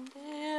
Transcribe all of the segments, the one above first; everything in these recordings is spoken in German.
someday.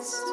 Christ.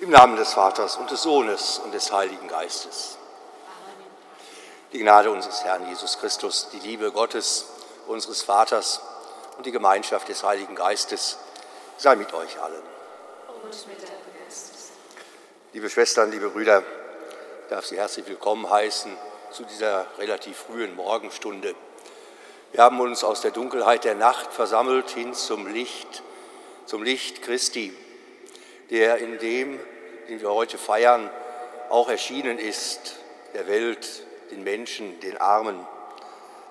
Im Namen des Vaters und des Sohnes und des Heiligen Geistes. Die Gnade unseres Herrn Jesus Christus, die Liebe Gottes, unseres Vaters und die Gemeinschaft des Heiligen Geistes sei mit euch allen. Und mit. Liebe Schwestern, liebe Brüder, ich darf Sie herzlich willkommen heißen zu dieser relativ frühen Morgenstunde. Wir haben uns aus der Dunkelheit der Nacht versammelt hin zum Licht, zum Licht Christi, der in dem den wir heute feiern, auch erschienen ist, der Welt, den Menschen, den Armen.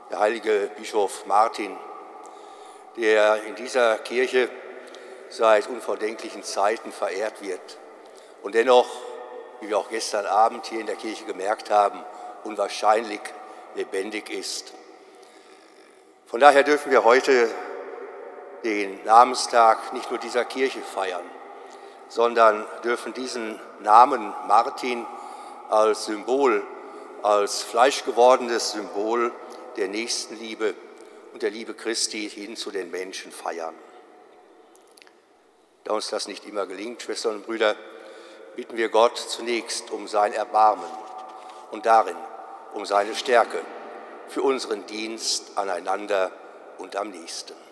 Der heilige Bischof Martin, der in dieser Kirche seit unvordenklichen Zeiten verehrt wird und dennoch, wie wir auch gestern Abend hier in der Kirche gemerkt haben, unwahrscheinlich lebendig ist. Von daher dürfen wir heute den Namenstag nicht nur dieser Kirche feiern, sondern dürfen diesen Namen Martin als Symbol, als fleischgewordenes Symbol der Nächstenliebe und der Liebe Christi hin zu den Menschen feiern. Da uns das nicht immer gelingt, Schwestern und Brüder, bitten wir Gott zunächst um sein Erbarmen und darin um seine Stärke für unseren Dienst aneinander und am nächsten.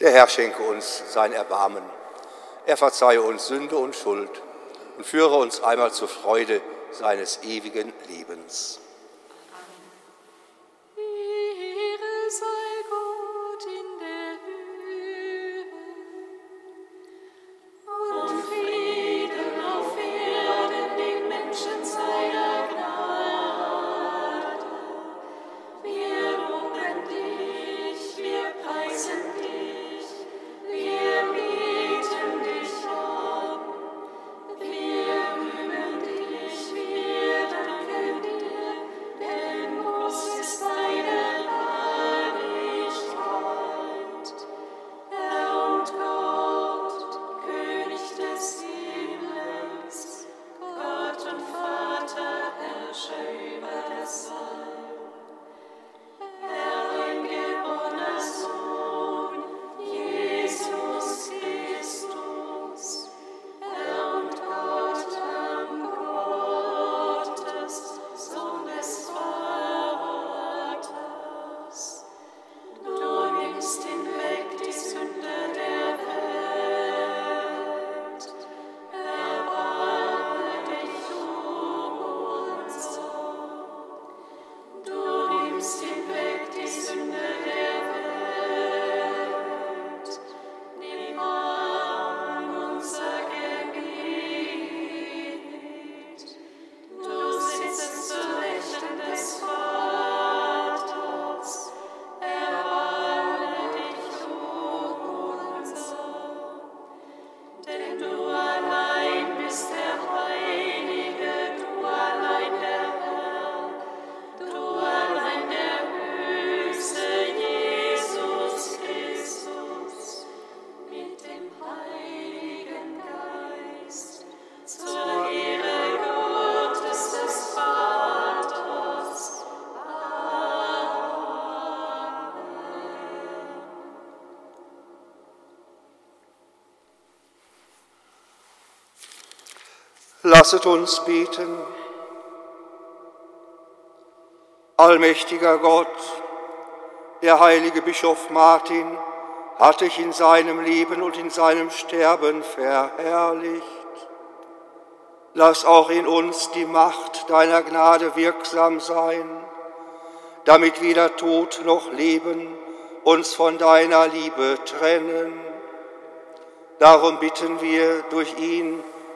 Der Herr schenke uns sein Erbarmen. Er verzeihe uns Sünde und Schuld und führe uns einmal zur Freude seines ewigen Lebens. Lasset uns beten. Allmächtiger Gott, der heilige Bischof Martin hat dich in seinem Leben und in seinem Sterben verherrlicht. Lass auch in uns die Macht deiner Gnade wirksam sein, damit weder Tod noch Leben uns von deiner Liebe trennen. Darum bitten wir durch ihn,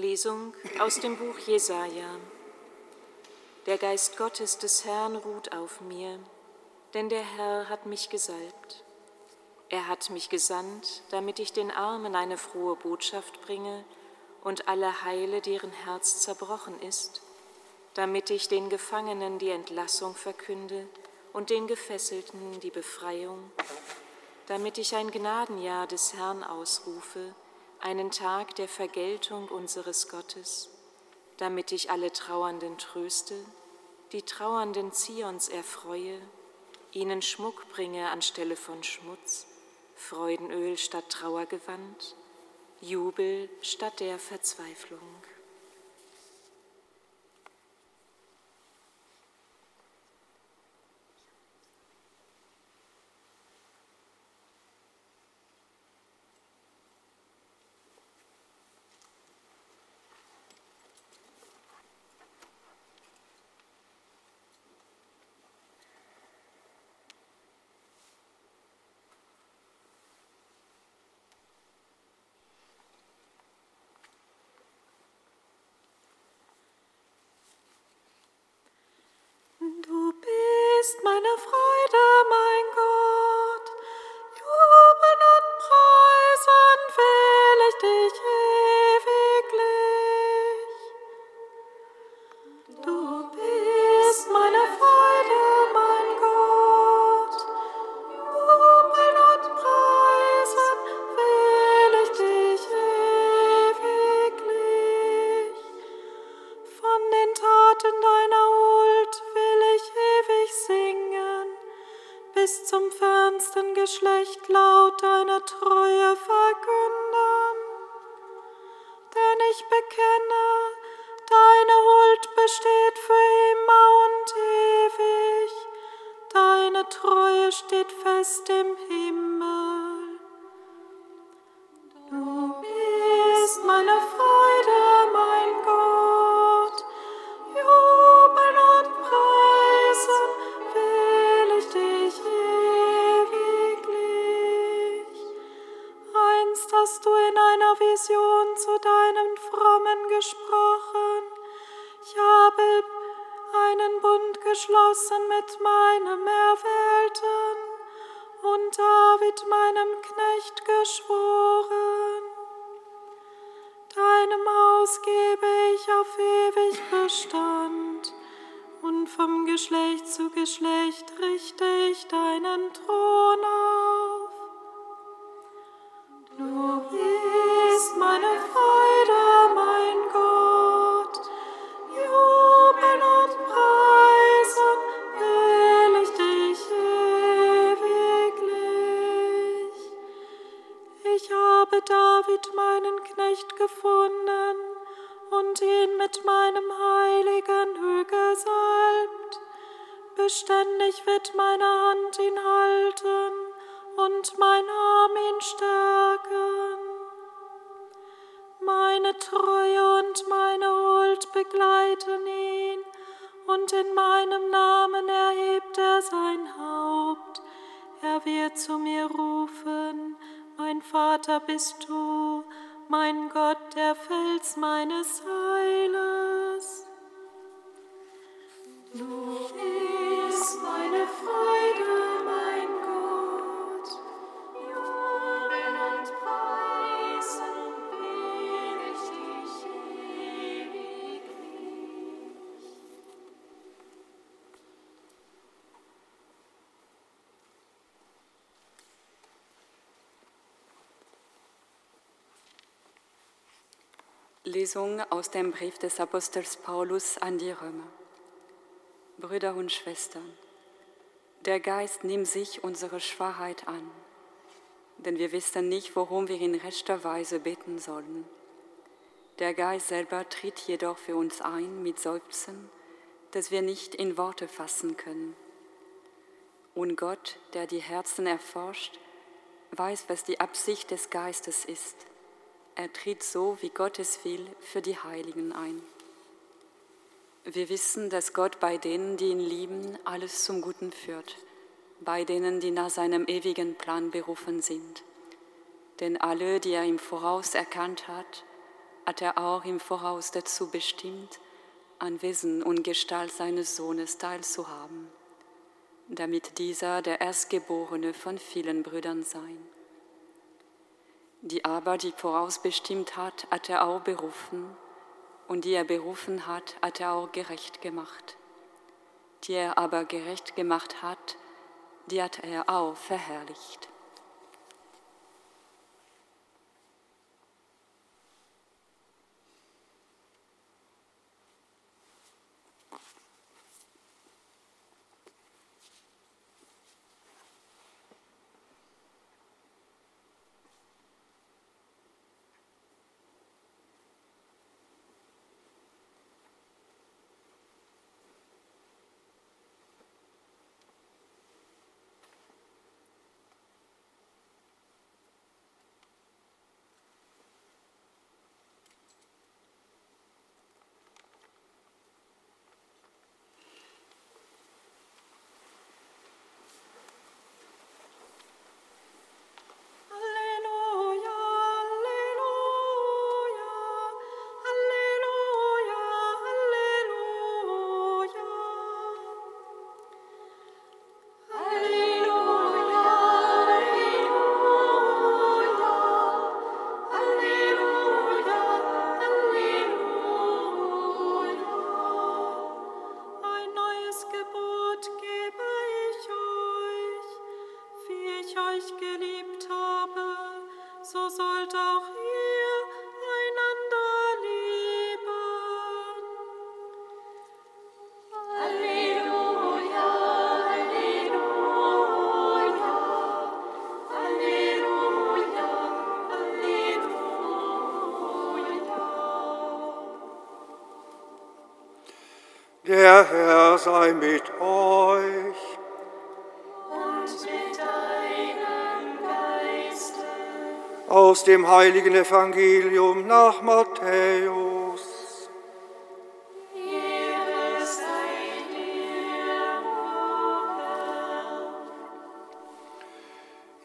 Lesung aus dem Buch Jesaja. Der Geist Gottes des Herrn ruht auf mir, denn der Herr hat mich gesalbt. Er hat mich gesandt, damit ich den Armen eine frohe Botschaft bringe und alle heile, deren Herz zerbrochen ist, damit ich den Gefangenen die Entlassung verkünde und den Gefesselten die Befreiung, damit ich ein Gnadenjahr des Herrn ausrufe, einen Tag der Vergeltung unseres Gottes, damit ich alle Trauernden tröste, die Trauernden Zions erfreue, ihnen Schmuck bringe anstelle von Schmutz, Freudenöl statt Trauergewand, Jubel statt der Verzweiflung. Meine Freude, Vater bist du, mein Gott, der Fels meines Lesung aus dem Brief des Apostels Paulus an die Römer. Brüder und Schwestern, der Geist nimmt sich unsere Schwachheit an, denn wir wissen nicht, worum wir in rechter Weise beten sollen. Der Geist selber tritt jedoch für uns ein mit Seufzen, das wir nicht in Worte fassen können. Und Gott, der die Herzen erforscht, weiß, was die Absicht des Geistes ist. Er tritt so, wie Gott es will, für die Heiligen ein. Wir wissen, dass Gott bei denen, die ihn lieben, alles zum Guten führt, bei denen, die nach seinem ewigen Plan berufen sind. Denn alle, die er im Voraus erkannt hat, hat er auch im Voraus dazu bestimmt, an Wesen und Gestalt seines Sohnes teilzuhaben, damit dieser der Erstgeborene von vielen Brüdern sein. Die aber, die vorausbestimmt hat, hat er auch berufen, und die er berufen hat, hat er auch gerecht gemacht. Die er aber gerecht gemacht hat, die hat er auch verherrlicht. Herr sei mit euch. Und Aus dem heiligen Evangelium nach Matthäus.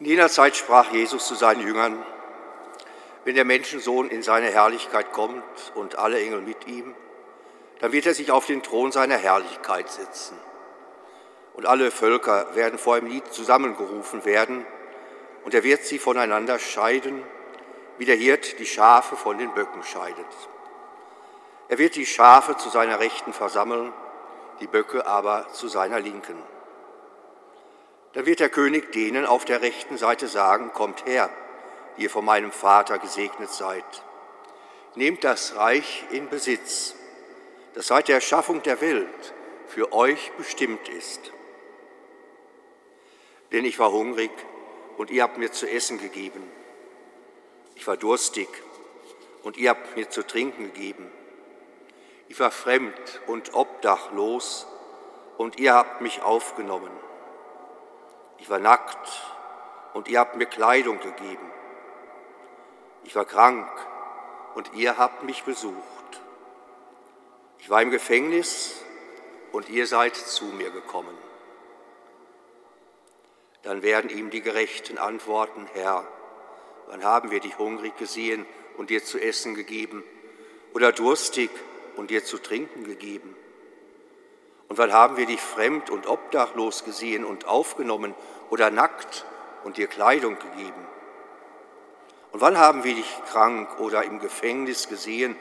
In jener Zeit sprach Jesus zu seinen Jüngern, wenn der Menschensohn in seine Herrlichkeit kommt und alle Engel mit ihm, dann wird er sich auf den Thron seiner Herrlichkeit setzen. Und alle Völker werden vor ihm zusammengerufen werden, und er wird sie voneinander scheiden, wie der Hirt die Schafe von den Böcken scheidet. Er wird die Schafe zu seiner Rechten versammeln, die Böcke aber zu seiner Linken. Dann wird der König denen auf der rechten Seite sagen, kommt her, die ihr von meinem Vater gesegnet seid. Nehmt das Reich in Besitz, das seit der Erschaffung der Welt für euch bestimmt ist. Denn ich war hungrig und ihr habt mir zu essen gegeben. Ich war durstig und ihr habt mir zu trinken gegeben. Ich war fremd und obdachlos und ihr habt mich aufgenommen. Ich war nackt und ihr habt mir Kleidung gegeben. Ich war krank und ihr habt mich besucht. Ich war im Gefängnis und ihr seid zu mir gekommen. Dann werden ihm die Gerechten antworten, Herr, wann haben wir dich hungrig gesehen und dir zu essen gegeben oder durstig und dir zu trinken gegeben? Und wann haben wir dich fremd und obdachlos gesehen und aufgenommen oder nackt und dir Kleidung gegeben? Und wann haben wir dich krank oder im Gefängnis gesehen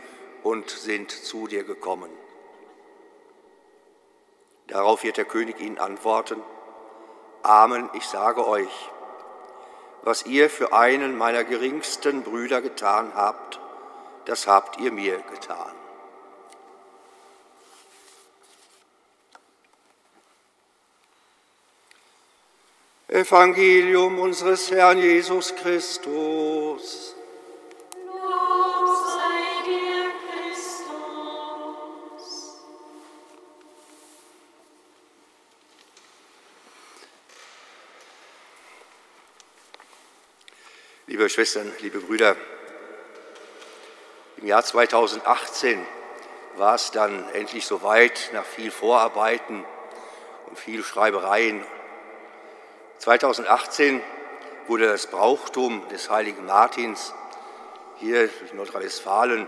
und sind zu dir gekommen? Darauf wird der König ihnen antworten, Amen, ich sage euch, was ihr für einen meiner geringsten Brüder getan habt, das habt ihr mir getan. Evangelium unseres Herrn Jesus Christus. Liebe Schwestern, liebe Brüder, im Jahr 2018 war es dann endlich soweit, nach viel Vorarbeiten und viel Schreibereien. 2018 wurde das Brauchtum des heiligen Martins hier in Nordrhein-Westfalen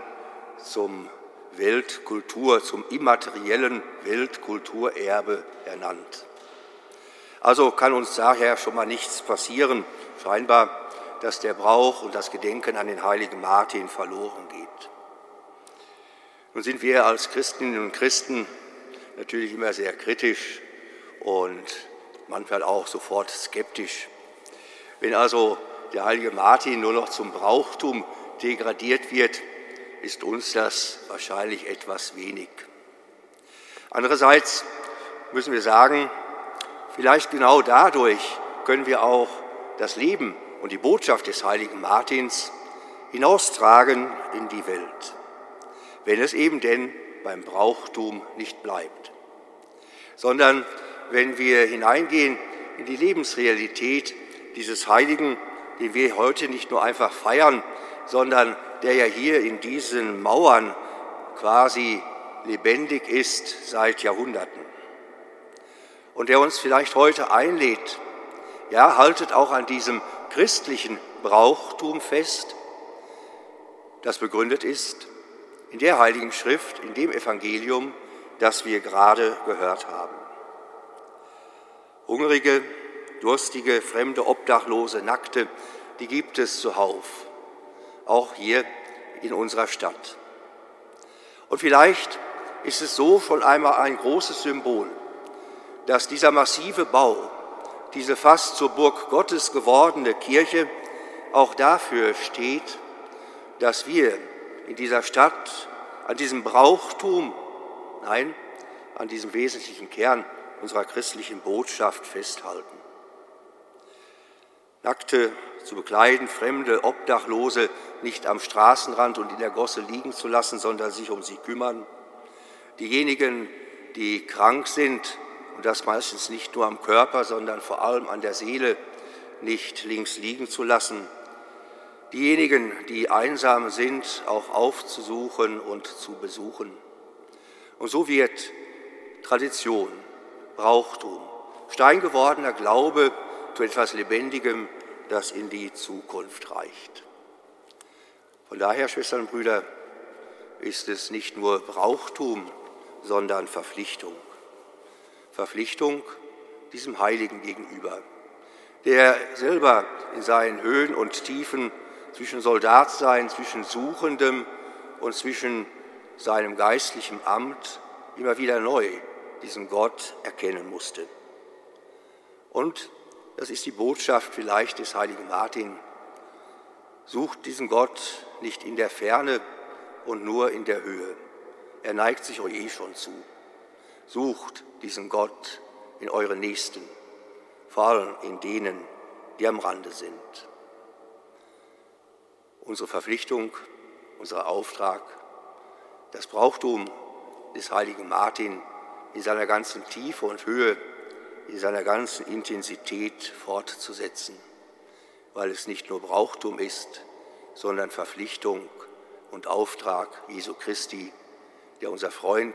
zum Weltkultur, zum immateriellen Weltkulturerbe ernannt. Also kann uns daher schon mal nichts passieren, scheinbar, dass der Brauch und das Gedenken an den heiligen Martin verloren geht. Nun sind wir als Christinnen und Christen natürlich immer sehr kritisch und manchmal auch sofort skeptisch. Wenn also der heilige Martin nur noch zum Brauchtum degradiert wird, ist uns das wahrscheinlich etwas wenig. Andererseits müssen wir sagen, vielleicht genau dadurch können wir auch das Leben und die Botschaft des heiligen Martins hinaustragen in die Welt, wenn es eben denn beim Brauchtum nicht bleibt, sondern wenn wir hineingehen in die Lebensrealität dieses Heiligen, den wir heute nicht nur einfach feiern, sondern der ja hier in diesen Mauern quasi lebendig ist seit Jahrhunderten. Und der uns vielleicht heute einlädt, ja, haltet auch an diesem christlichen Brauchtum fest, das begründet ist in der Heiligen Schrift, in dem Evangelium, das wir gerade gehört haben. Hungrige, durstige, fremde, Obdachlose, Nackte, die gibt es zuhauf, auch hier in unserer Stadt. Und vielleicht ist es so schon einmal ein großes Symbol, dass dieser massive Bau, diese fast zur Burg Gottes gewordene Kirche auch dafür steht, dass wir in dieser Stadt an diesem Brauchtum, nein, an diesem wesentlichen Kern unserer christlichen Botschaft festhalten. Nackte zu bekleiden, Fremde, Obdachlose nicht am Straßenrand und in der Gosse liegen zu lassen, sondern sich um sie kümmern. Diejenigen, die krank sind und das meistens nicht nur am Körper, sondern vor allem an der Seele nicht links liegen zu lassen, diejenigen, die einsam sind, auch aufzusuchen und zu besuchen. Und so wird Tradition, Brauchtum, steingewordener Glaube zu etwas Lebendigem, das in die Zukunft reicht. Von daher, Schwestern und Brüder, ist es nicht nur Brauchtum, sondern Verpflichtung. Verpflichtung diesem Heiligen gegenüber, der selber in seinen Höhen und Tiefen zwischen Soldatsein, zwischen Suchendem und zwischen seinem geistlichen Amt immer wieder neu diesen Gott erkennen musste. Und das ist die Botschaft vielleicht des heiligen Martin. Sucht diesen Gott nicht in der Ferne und nur in der Höhe. Er neigt sich euch eh schon zu. Sucht diesen Gott in euren Nächsten, vor allem in denen, die am Rande sind. Unsere Verpflichtung, unser Auftrag, das Brauchtum des heiligen Martin in seiner ganzen Tiefe und Höhe, in seiner ganzen Intensität fortzusetzen, weil es nicht nur Brauchtum ist, sondern Verpflichtung und Auftrag Jesu Christi, der unser Freund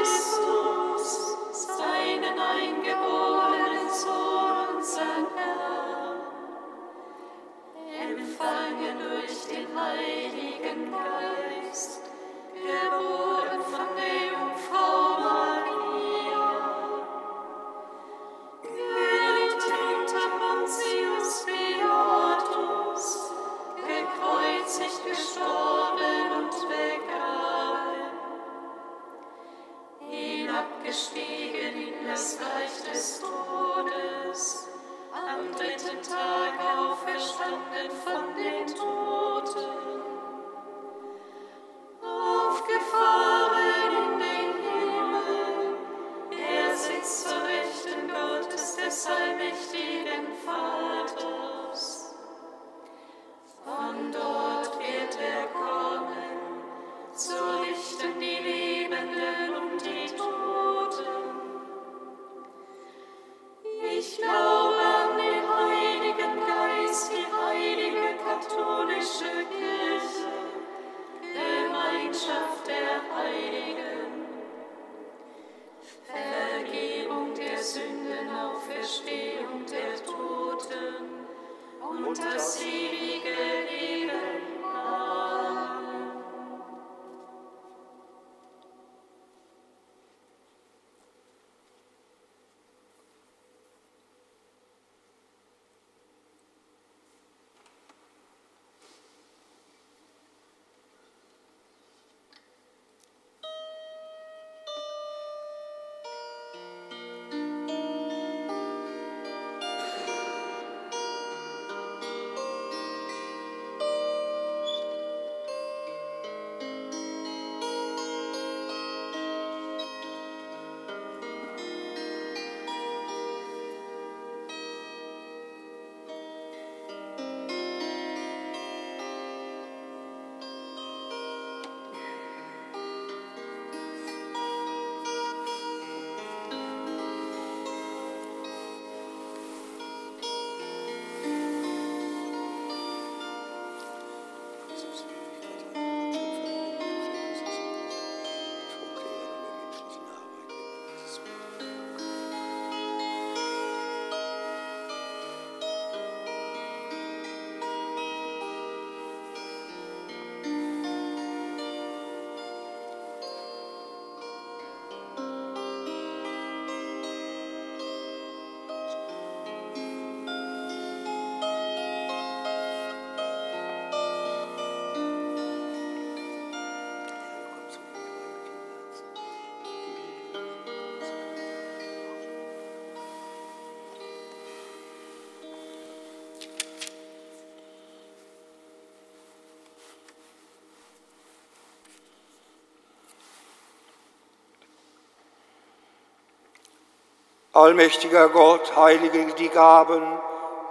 Allmächtiger Gott, heilige die Gaben,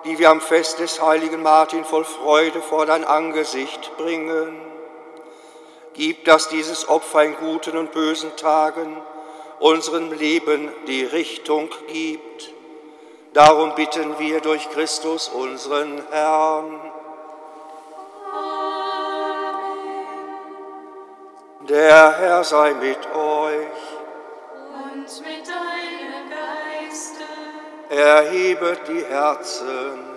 die wir am Fest des heiligen Martin voll Freude vor dein Angesicht bringen. Gib, dass dieses Opfer in guten und bösen Tagen unserem Leben die Richtung gibt. Darum bitten wir durch Christus unseren Herrn. Der Herr sei mit euch. Erhebet die Herzen.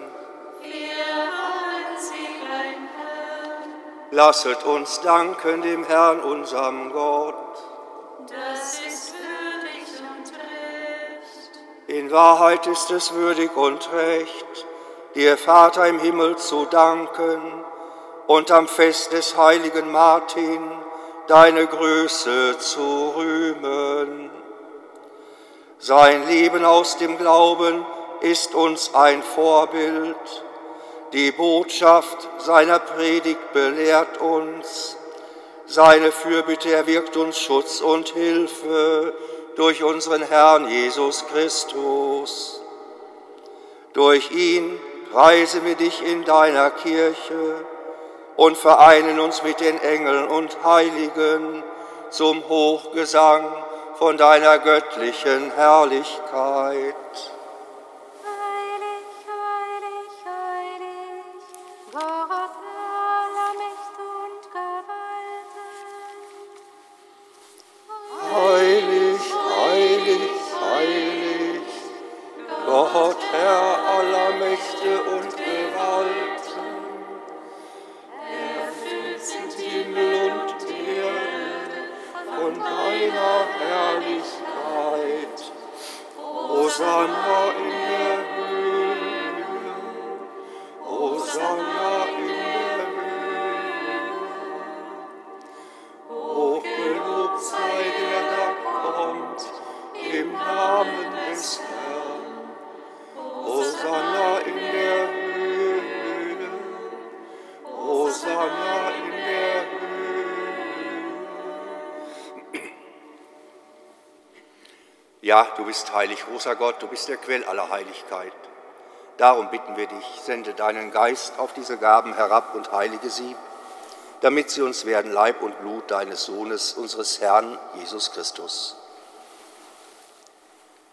Lasset uns danken dem Herrn, unserem Gott. Das ist würdig und recht. In Wahrheit ist es würdig und recht, dir Vater im Himmel zu danken und am Fest des heiligen Martin deine Größe zu rühmen. Sein Leben aus dem Glauben ist uns ein Vorbild. Die Botschaft seiner Predigt belehrt uns. Seine Fürbitte erwirkt uns Schutz und Hilfe durch unseren Herrn Jesus Christus. Durch ihn preisen wir dich in deiner Kirche und vereinen uns mit den Engeln und Heiligen zum Hochgesang von deiner göttlichen Herrlichkeit. Im Namen des Herrn. Hosanna in der Höhe, Hosanna in der Höhe. Ja, du bist heilig, großer Gott, du bist der Quell aller Heiligkeit. Darum bitten wir dich, sende deinen Geist auf diese Gaben herab und heilige sie, damit sie uns werden Leib und Blut deines Sohnes, unseres Herrn Jesus Christus.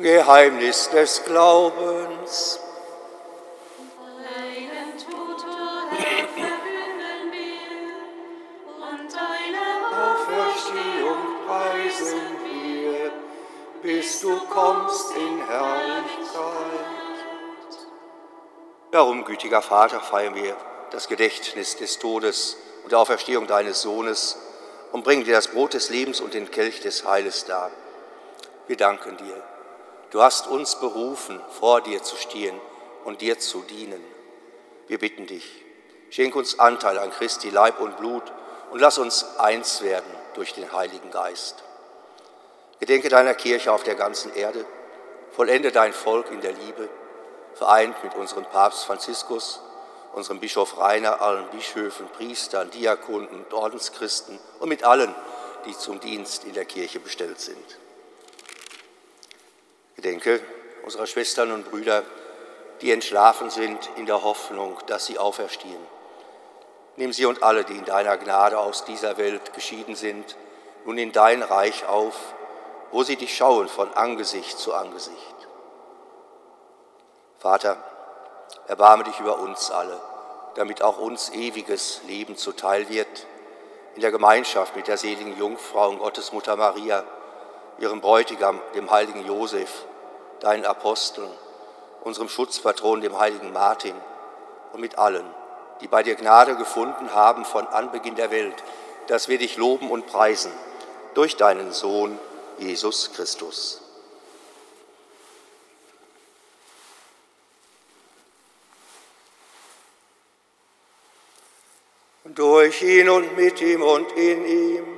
Geheimnis des Glaubens. Deinen Tod, verkünden wir und deine Auferstehung preisen wir, bis du kommst in Herrlichkeit. Darum, gütiger Vater, feiern wir das Gedächtnis des Todes und der Auferstehung deines Sohnes und bringen dir das Brot des Lebens und den Kelch des Heiles dar. Wir danken dir. Du hast uns berufen, vor dir zu stehen und dir zu dienen. Wir bitten dich, schenk uns Anteil an Christi Leib und Blut und lass uns eins werden durch den Heiligen Geist. Gedenke deiner Kirche auf der ganzen Erde, vollende dein Volk in der Liebe, vereint mit unserem Papst Franziskus unserem Bischof Rainer, allen Bischöfen, Priestern, Diakonen und Ordenschristen und mit allen, die zum Dienst in der Kirche bestellt sind. Gedenke unserer Schwestern und Brüder, die entschlafen sind in der Hoffnung, dass sie auferstehen. Nimm sie und alle, die in deiner Gnade aus dieser Welt geschieden sind, nun in dein Reich auf, wo sie dich schauen von Angesicht zu Angesicht. Vater, erbarme dich über uns alle, damit auch uns ewiges Leben zuteil wird, in der Gemeinschaft mit der seligen Jungfrau und Gottesmutter Maria, ihrem Bräutigam, dem heiligen Josef, deinen Aposteln, unserem Schutzpatron, dem heiligen Martin, und mit allen, die bei dir Gnade gefunden haben von Anbeginn der Welt, dass wir dich loben und preisen durch deinen Sohn Jesus Christus. Durch ihn und mit ihm und in ihm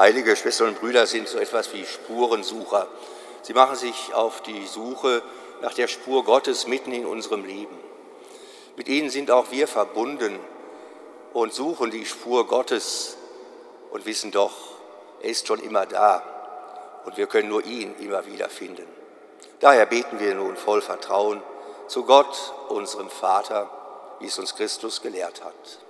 Heilige Schwestern und Brüder sind so etwas wie Spurensucher. Sie machen sich auf die Suche nach der Spur Gottes mitten in unserem Leben. Mit ihnen sind auch wir verbunden und suchen die Spur Gottes und wissen doch, er ist schon immer da und wir können nur ihn immer wieder finden. Daher beten wir nun voll Vertrauen zu Gott, unserem Vater, wie es uns Christus gelehrt hat.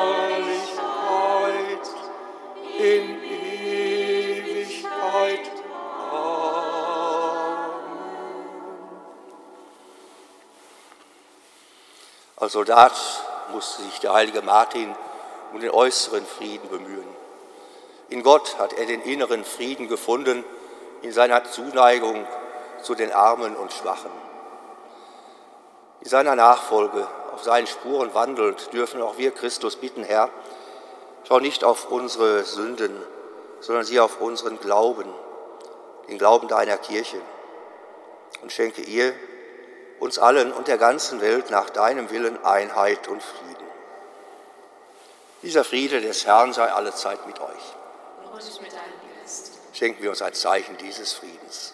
in Ewigkeit. Amen. Als Soldat musste sich der heilige Martin um den äußeren Frieden bemühen. In Gott hat er den inneren Frieden gefunden, in seiner Zuneigung zu den Armen und Schwachen. In seiner Nachfolge, auf seinen Spuren wandelnd, dürfen auch wir Christus bitten, Herr, Schau nicht auf unsere Sünden, sondern sieh auf unseren Glauben, den Glauben deiner Kirche und schenke ihr, uns allen und der ganzen Welt nach deinem Willen Einheit und Frieden. Dieser Friede des Herrn sei allezeit mit euch. Und mit deinem Geist. Schenken wir uns ein Zeichen dieses Friedens.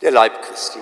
der Leib Christi.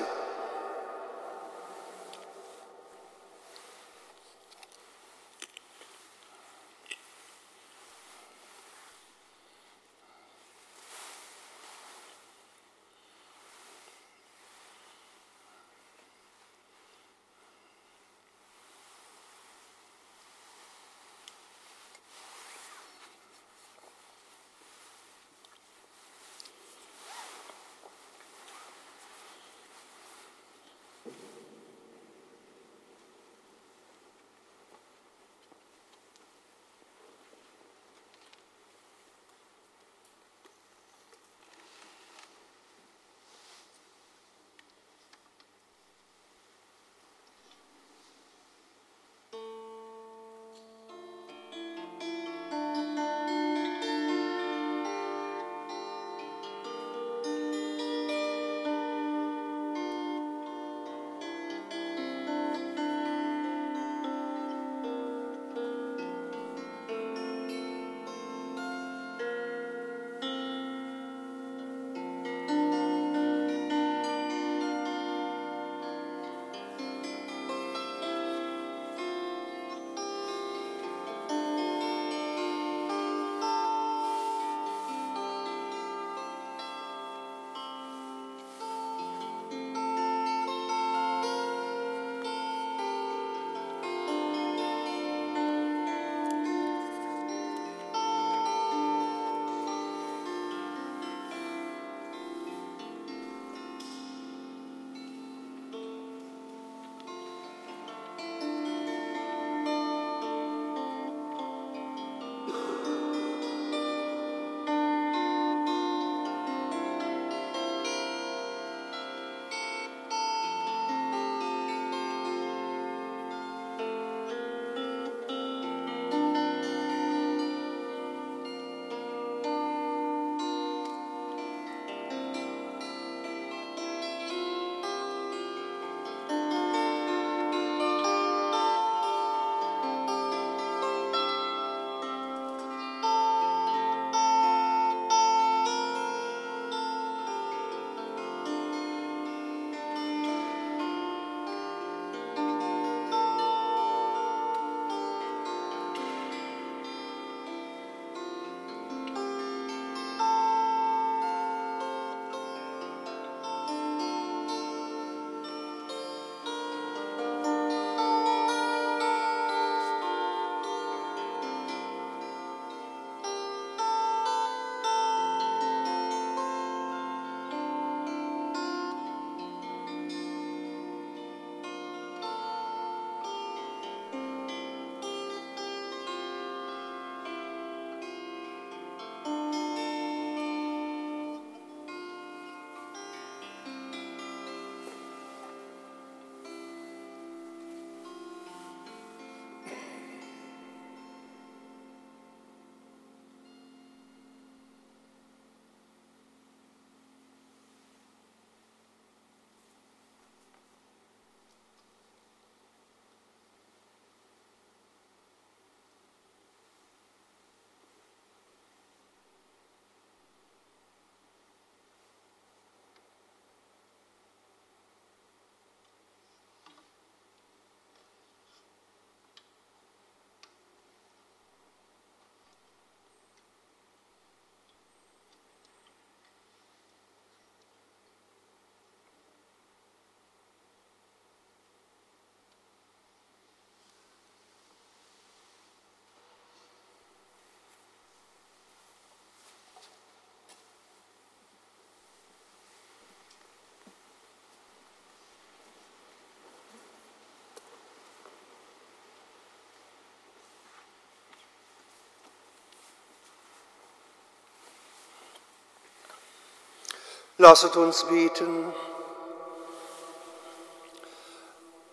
Lasset uns beten.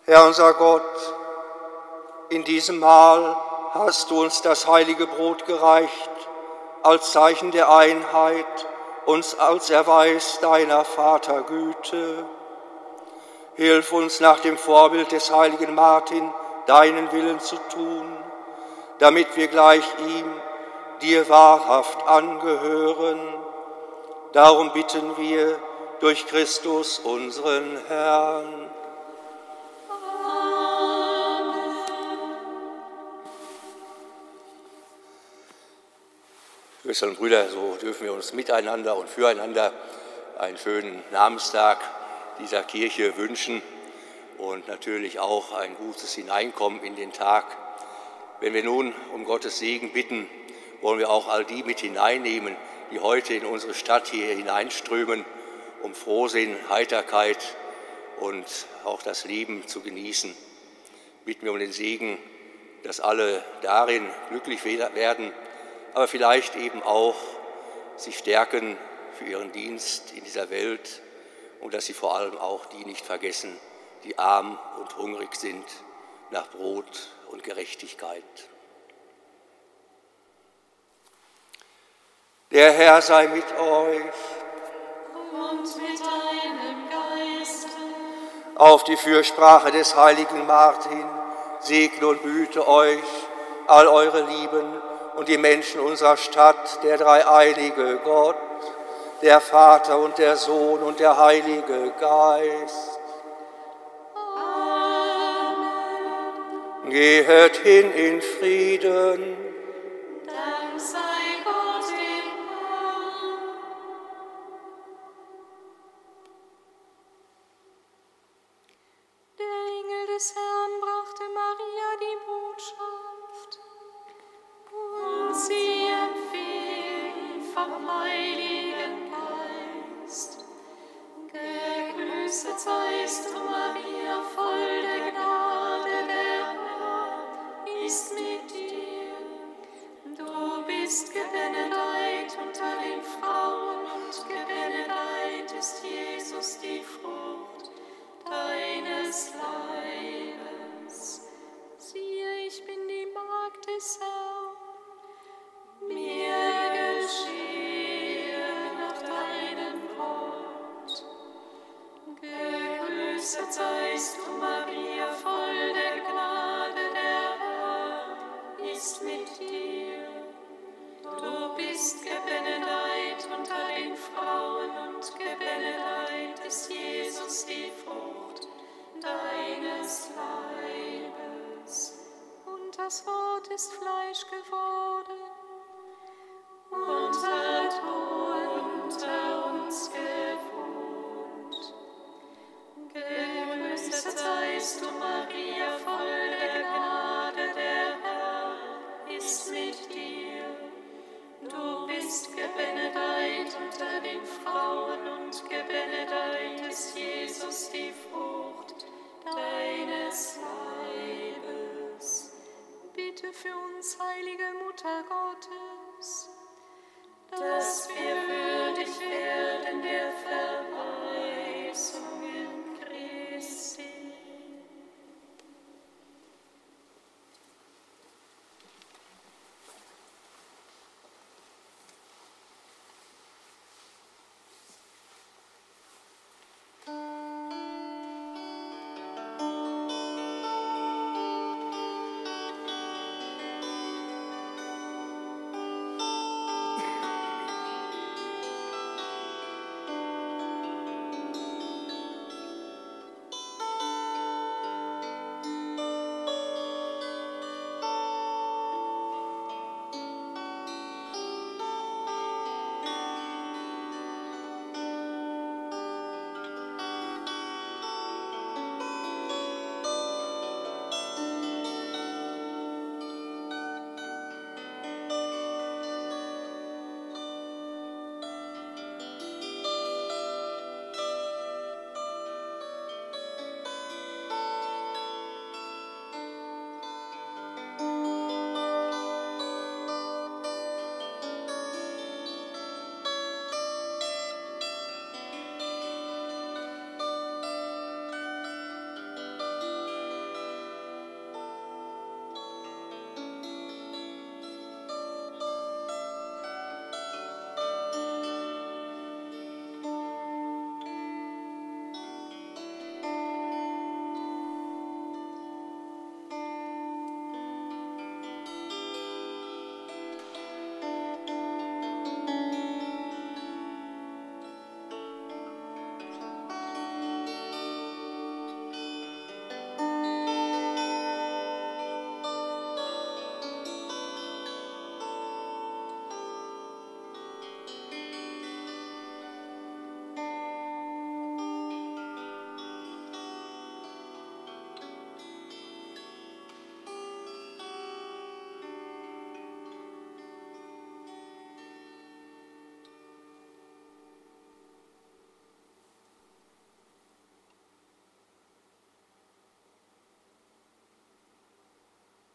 Herr unser Gott, in diesem Mahl hast du uns das heilige Brot gereicht als Zeichen der Einheit, uns als Erweis deiner Vatergüte. Hilf uns nach dem Vorbild des heiligen Martin, deinen Willen zu tun, damit wir gleich ihm, dir wahrhaft angehören. Darum bitten wir durch Christus unseren Herrn. Schwestern und Brüder, so dürfen wir uns miteinander und füreinander einen schönen Namenstag dieser Kirche wünschen und natürlich auch ein gutes Hineinkommen in den Tag. Wenn wir nun um Gottes Segen bitten, wollen wir auch all die mit hineinnehmen, die heute in unsere Stadt hier hineinströmen, um Frohsinn, Heiterkeit und auch das Leben zu genießen. Bitten wir um den Segen, dass alle darin glücklich werden, aber vielleicht eben auch sich stärken für ihren Dienst in dieser Welt und dass sie vor allem auch die nicht vergessen, die arm und hungrig sind nach Brot und Gerechtigkeit. Der Herr sei mit euch. Und mit deinem Geiste. Auf die Fürsprache des heiligen Martin segne und behüte euch all eure Lieben und die Menschen unserer Stadt, der dreieinige Gott, der Vater und der Sohn und der Heilige Geist. Amen. Gehet hin in Frieden. Ist Fleisch geworden